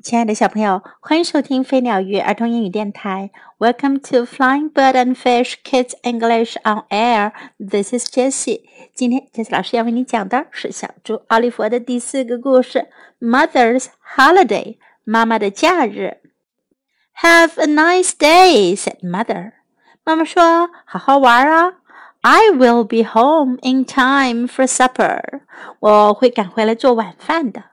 亲爱的小朋友，欢迎收听飞鸟鱼儿童英语电台。Welcome to Flying Bird and Fish Kids English on Air. This is Jessie. 今天，Jessie 老师要为你讲的是小猪奥利弗的第四个故事：Mother's Holiday，妈妈的假日。Have a nice day, said Mother. 妈妈说：“好好玩啊。” I will be home in time for supper. 我会赶回来做晚饭的。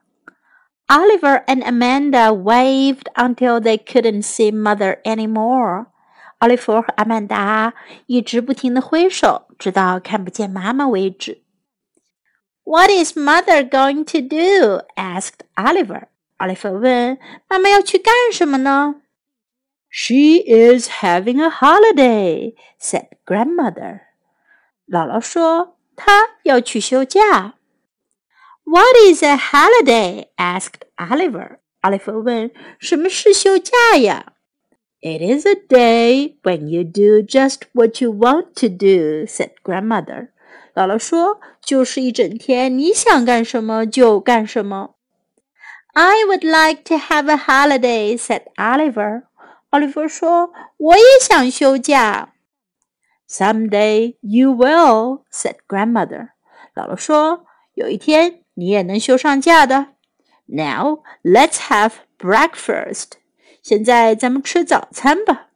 Oliver and Amanda waved until they couldn't see mother anymore. 奥利弗和阿曼达一直不停地挥手，直到看不见妈妈为止。What is mother going to do? asked Oliver. 奥利弗问：“妈妈要去干什么呢？” She is having a holiday, said grandmother. 姥姥说：“她要去休假。” What is a holiday? asked Oliver. 奥利弗问：“什么是休假呀？” It is a day when you do just what you want to do," said grandmother. 姥姥说：“就是一整天，你想干什么就干什么。” I would like to have a holiday," said Oliver. 奥利弗说：“我也想休假。” Someday you will," said grandmother. 姥姥说：“有一天。” 你也能休上假的。Now let's have breakfast. 现在咱们吃早餐吧。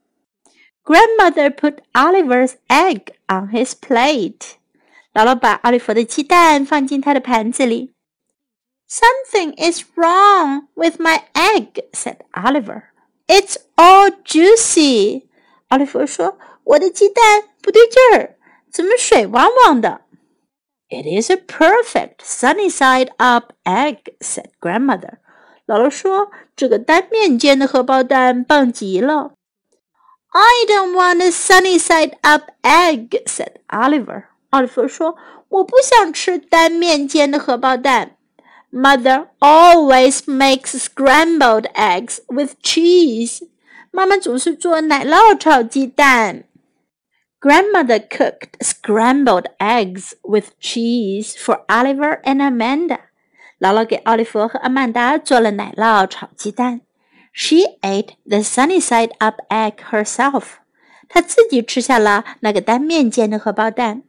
Grandmother put Oliver's egg on his plate. 姥姥把奥利弗的鸡蛋放进他的盘子里。Something is wrong with my egg, said Oliver. It's all juicy. 奥利弗说：“我的鸡蛋不对劲儿，怎么水汪汪的？” ？” It is a perfect sunny side up egg," said grandmother. 姥姥说：“这个单面煎的荷包蛋棒极了。” I don't want a sunny side up egg," said Oliver. 奥利弗说：“我不想吃单面煎的荷包蛋。” Mother always makes scrambled eggs with cheese. 妈妈总是做奶酪炒鸡蛋。 Grandmother cooked scrambled eggs with cheese for Oliver and Amanda. 姥姥给奥利弗和阿曼达做了奶酪炒鸡蛋。She ate the sunny side up egg herself. 她自己吃下了那个单面煎的荷包蛋。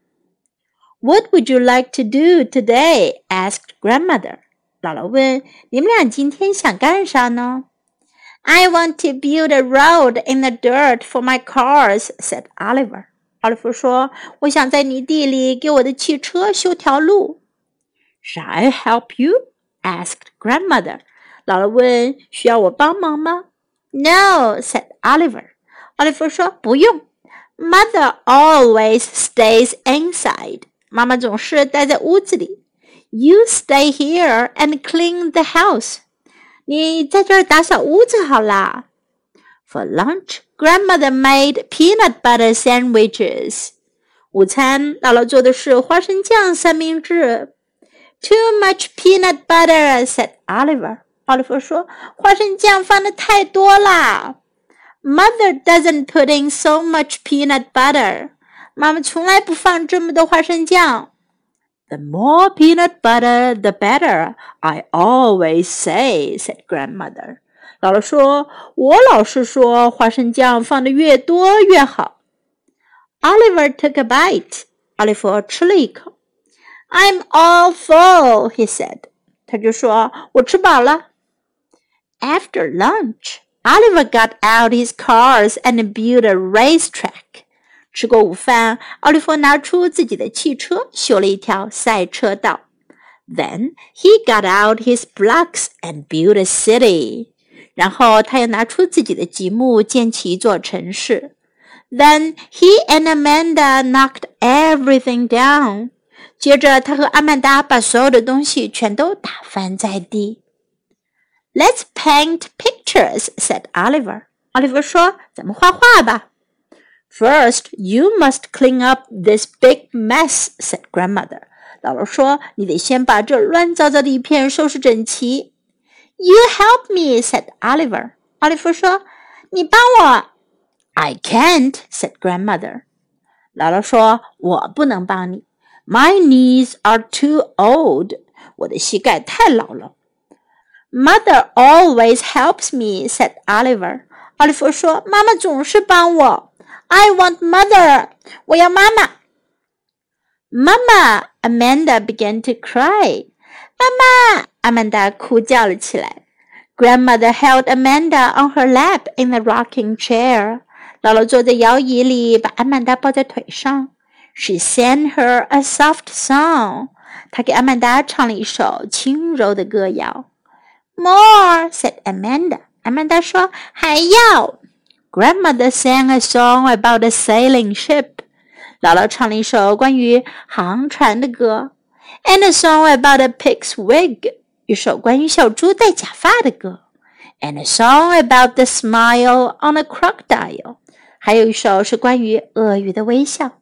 What would you like to do today? asked grandmother. 姥姥问：“你们俩今天想干啥呢？” I want to build a road in the dirt for my cars," said Oliver. 奥利弗说：“我想在泥地里给我的汽车修条路。” Shall I help you? asked grandmother. 姥姥问：“需要我帮忙吗？”No, said Oliver. 奥利弗说：“不用。”Mother always stays inside. 妈妈总是待在屋子里。You stay here and clean the house. 你在这儿打扫屋子好啦。For lunch, grandmother made peanut butter sandwiches. 午餐，姥姥做的是花生酱三明治。Too much peanut butter, said Oliver. 奥利弗说：“花生酱放的太多啦。” Mother doesn't put in so much peanut butter. 妈妈从来不放这么多花生酱。The more peanut butter, the better. I always say, said grandmother. 姥姥说：“我老是说花生酱放的越多越好。” Oliver took a bite. 奥利弗吃了一口。I'm all full, he said. 他就说：“我吃饱了。” After lunch, Oliver got out his cars and built a racetrack. 吃过午饭，奥利弗拿出自己的汽车，修了一条赛车道。Then he got out his blocks and built a city. 然后他又拿出自己的积木建起一座城市。Then he and Amanda knocked everything down。接着他和阿曼达把所有的东西全都打翻在地。Let's paint pictures," said Oliver. 奥利弗说：“咱们画画吧。” First, you must clean up this big mess," said grandmother. 姥姥说：“你得先把这乱糟糟的一片收拾整齐。” You help me," said Oliver. 奥利弗说：“你帮我。” I can't," said grandmother. 姥姥说：“我不能帮你。My knees are too old. 我的膝盖太老了。” Mother always helps me," said Oliver. 奥利弗说：“妈妈总是帮我。” I want mother. 我要妈妈。Mama, Amanda began to cry. 妈妈，阿曼达哭叫了起来。Grandmother held Amanda on her lap in the rocking chair. 姥姥坐在摇椅里，把阿曼达抱在腿上。She sang her a soft song. 她给阿曼达唱了一首轻柔的歌谣。More, said Amanda. 阿曼达说：“还要。” Grandmother sang a song about a sailing ship. 姥姥唱了一首关于航船的歌。And a song about a pig's wig. 一首关于小猪戴假发的歌。And a song about the smile on a crocodile. 还有一首是关于鳄鱼的微笑。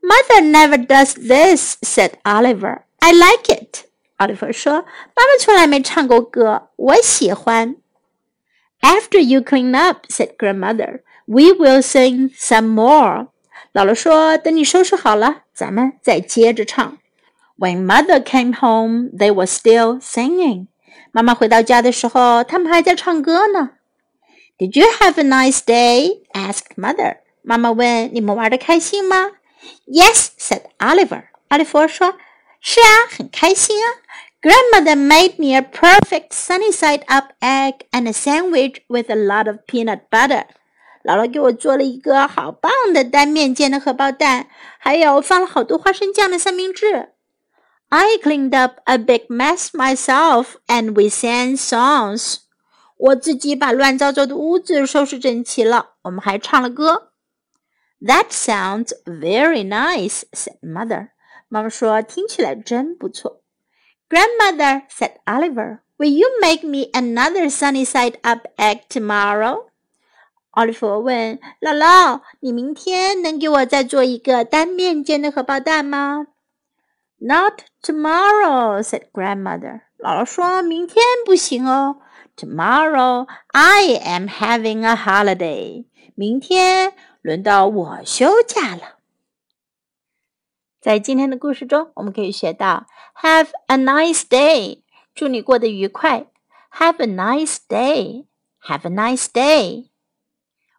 Mother never does this, said Oliver. I like it. Oliver 说：“妈妈从来没唱过歌，我喜欢。” After you clean up, said grandmother, we will sing some more. 姥姥说：“等你收拾好了，咱们再接着唱。” ” When mother came home, they were still singing. 妈妈回到家的时候，他们还在唱歌呢。Did you have a nice day? asked mother. 妈妈问：“你们玩的开心吗？”Yes, said Oliver. 奥利弗说：“是啊，很开心啊。” Grandmother made me a perfect sunny side up egg and a sandwich with a lot of peanut butter. 姥姥给我做了一个好棒的单面煎的荷包蛋，还有放了好多花生酱的三明治。 I cleaned up a big mess myself, and we sang songs. 我自己把乱糟糟的屋子收拾整齐了，我们还唱了歌。That sounds very nice," said mother. 妈妈说：“听起来真不错。” Grandmother, said Oliver, will you make me another sunny side up egg tomorrow? 奥利弗问姥姥：“你明天能给我再做一个单面煎的荷包蛋吗 ？”Not tomorrow, said grandmother. 姥姥说明天不行哦。Tomorrow I am having a holiday. 明天轮到我休假了。在今天的故事中，我们可以学到 "Have a nice day"，祝你过得愉快。Have a nice day. Have a nice day.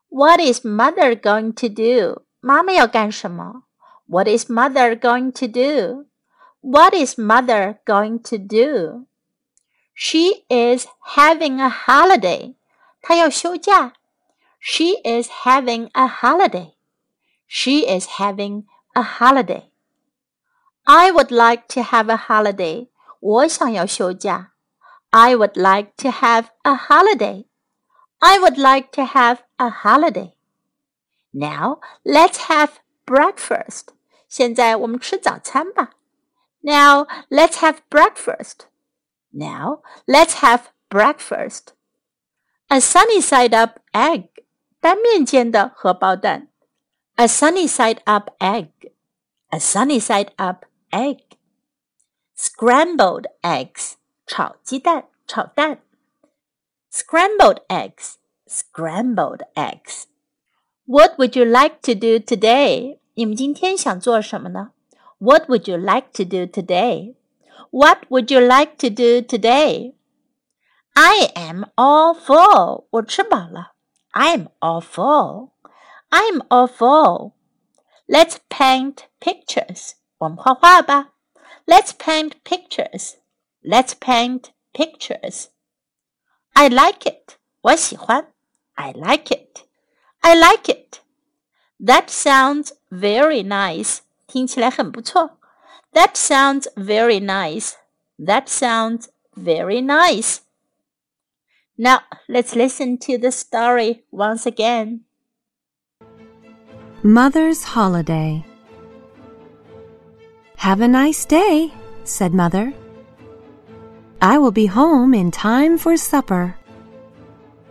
What is mother going to do? 妈妈要干什么？What is mother going to do? What is mother going to do? She is having a holiday. 她要休假。She is having a holiday. She is having a holiday. I would like to have a holiday. 我想要休假。I would like to have a holiday. I would like to have a holiday. Now let's have breakfast. 现在我们吃早餐吧。 Now let's have breakfast. Now let's have breakfast. A sunny side up egg. 单面煎的荷包蛋。A sunny side up egg. A sunny side up egg. Scrambled eggs, 炒鸡蛋，炒蛋。Scrambled eggs, scrambled eggs. What would you like to do today? 你们今天想做什么呢 ？What would you like to do today? What would you like to do today? I am all full. 我吃饱了。I'm all full. I'm all full. Let's paint pictures. 我们画画吧。Let's paint pictures. Let's paint pictures. I like it. 我喜欢。I like it. I like it. That sounds very nice. 听起来很不错。That sounds very nice. That sounds very nice. Now let's listen to the story once again. Mother's Holiday have a nice day, said Mother. I will be home in time for supper.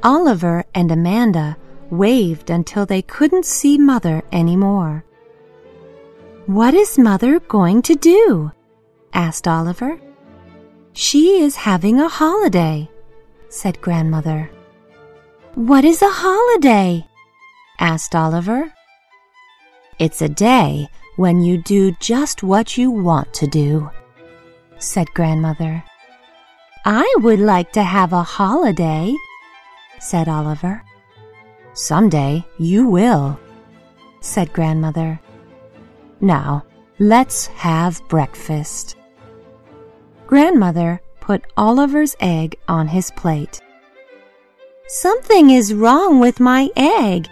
Oliver and Amanda waved until they couldn't see Mother any more. What is Mother going to do? asked Oliver. She is having a holiday, said Grandmother. What is a holiday? asked Oliver. It's a day when you do just what you want to do, said Grandmother. I would like to have a holiday, said Oliver. Some day you will, said Grandmother. Now, let's have breakfast. Grandmother put Oliver's egg on his plate. Something is wrong with my egg,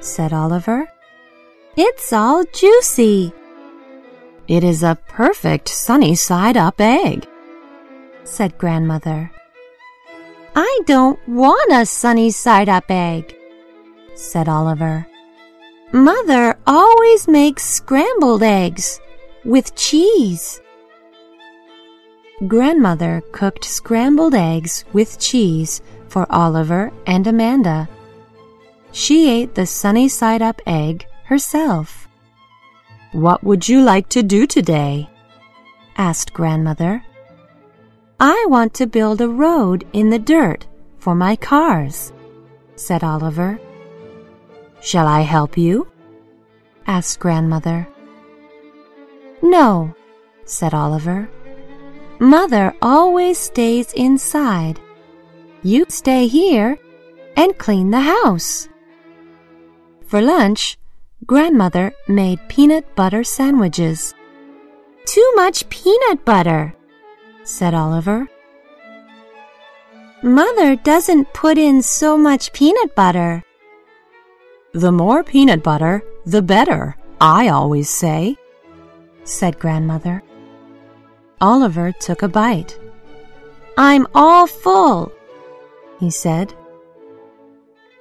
said Oliver. It's all juicy. It is a perfect sunny side up egg, said Grandmother. I don't want a sunny side up egg, said Oliver. Mother always makes scrambled eggs with cheese. Grandmother cooked scrambled eggs with cheese for Oliver and Amanda. She ate the sunny side up egg herself. What would you like to do today? asked Grandmother. I want to build a road in the dirt for my cars, said Oliver. Shall I help you? asked Grandmother. No, said Oliver. Mother always stays inside. You stay here and clean the house. For lunch, Grandmother made peanut butter sandwiches. Too much peanut butter, said Oliver. Mother doesn't put in so much peanut butter. The more peanut butter, the better, I always say, said Grandmother. Oliver took a bite. I'm all full, he said.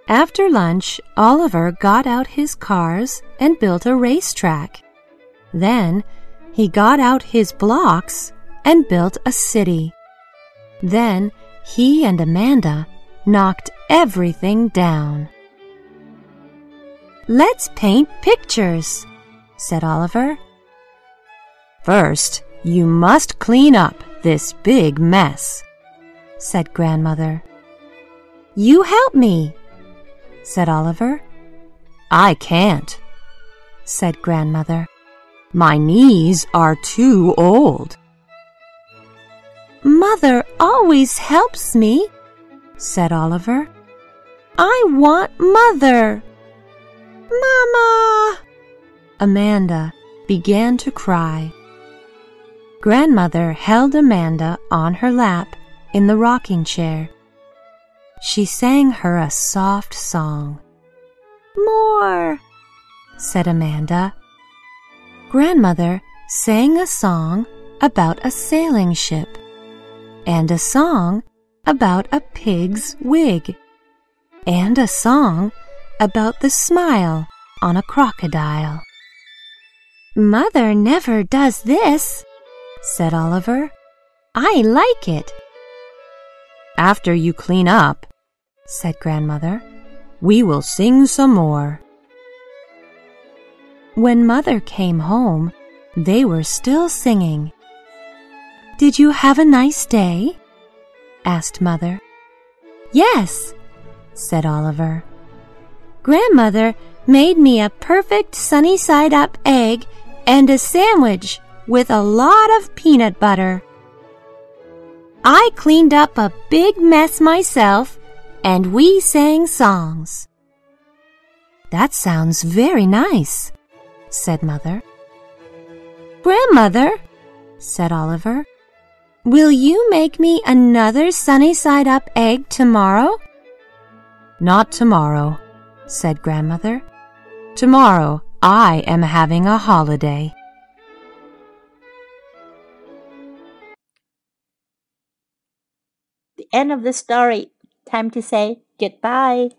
After lunch, Oliver got out his cars and built a racetrack. Then he got out his blocks and built a city. Then he and Amanda knocked everything down. Let's paint pictures, said Oliver. First, you must clean up this big mess, said Grandmother. You help me, said Oliver. I can't, said Grandmother. My knees are too old. Mother always helps me, said Oliver. I want Mother. Mama! Amanda began to cry. Grandmother held Amanda on her lap in the rocking chair. She sang her a soft song. More, said Amanda. Grandmother sang a song about a sailing ship and a song about a pig's wig and a song about the smile on a crocodile. Mother never does this, said Oliver. I like it. After you clean up, said Grandmother, we will sing some more. When Mother came home, they were still singing. Did you have a nice day? asked Mother. Yes, said Oliver. Grandmother made me a perfect sunny side up egg and a sandwich with a lot of peanut butter. I cleaned up a big mess myself and we sang songs. That sounds very nice, said Mother. Grandmother, said Oliver, will you make me another sunny side up egg tomorrow? Not tomorrow, said Grandmother. Tomorrow I am having a holiday. The end of the story. Time to say goodbye.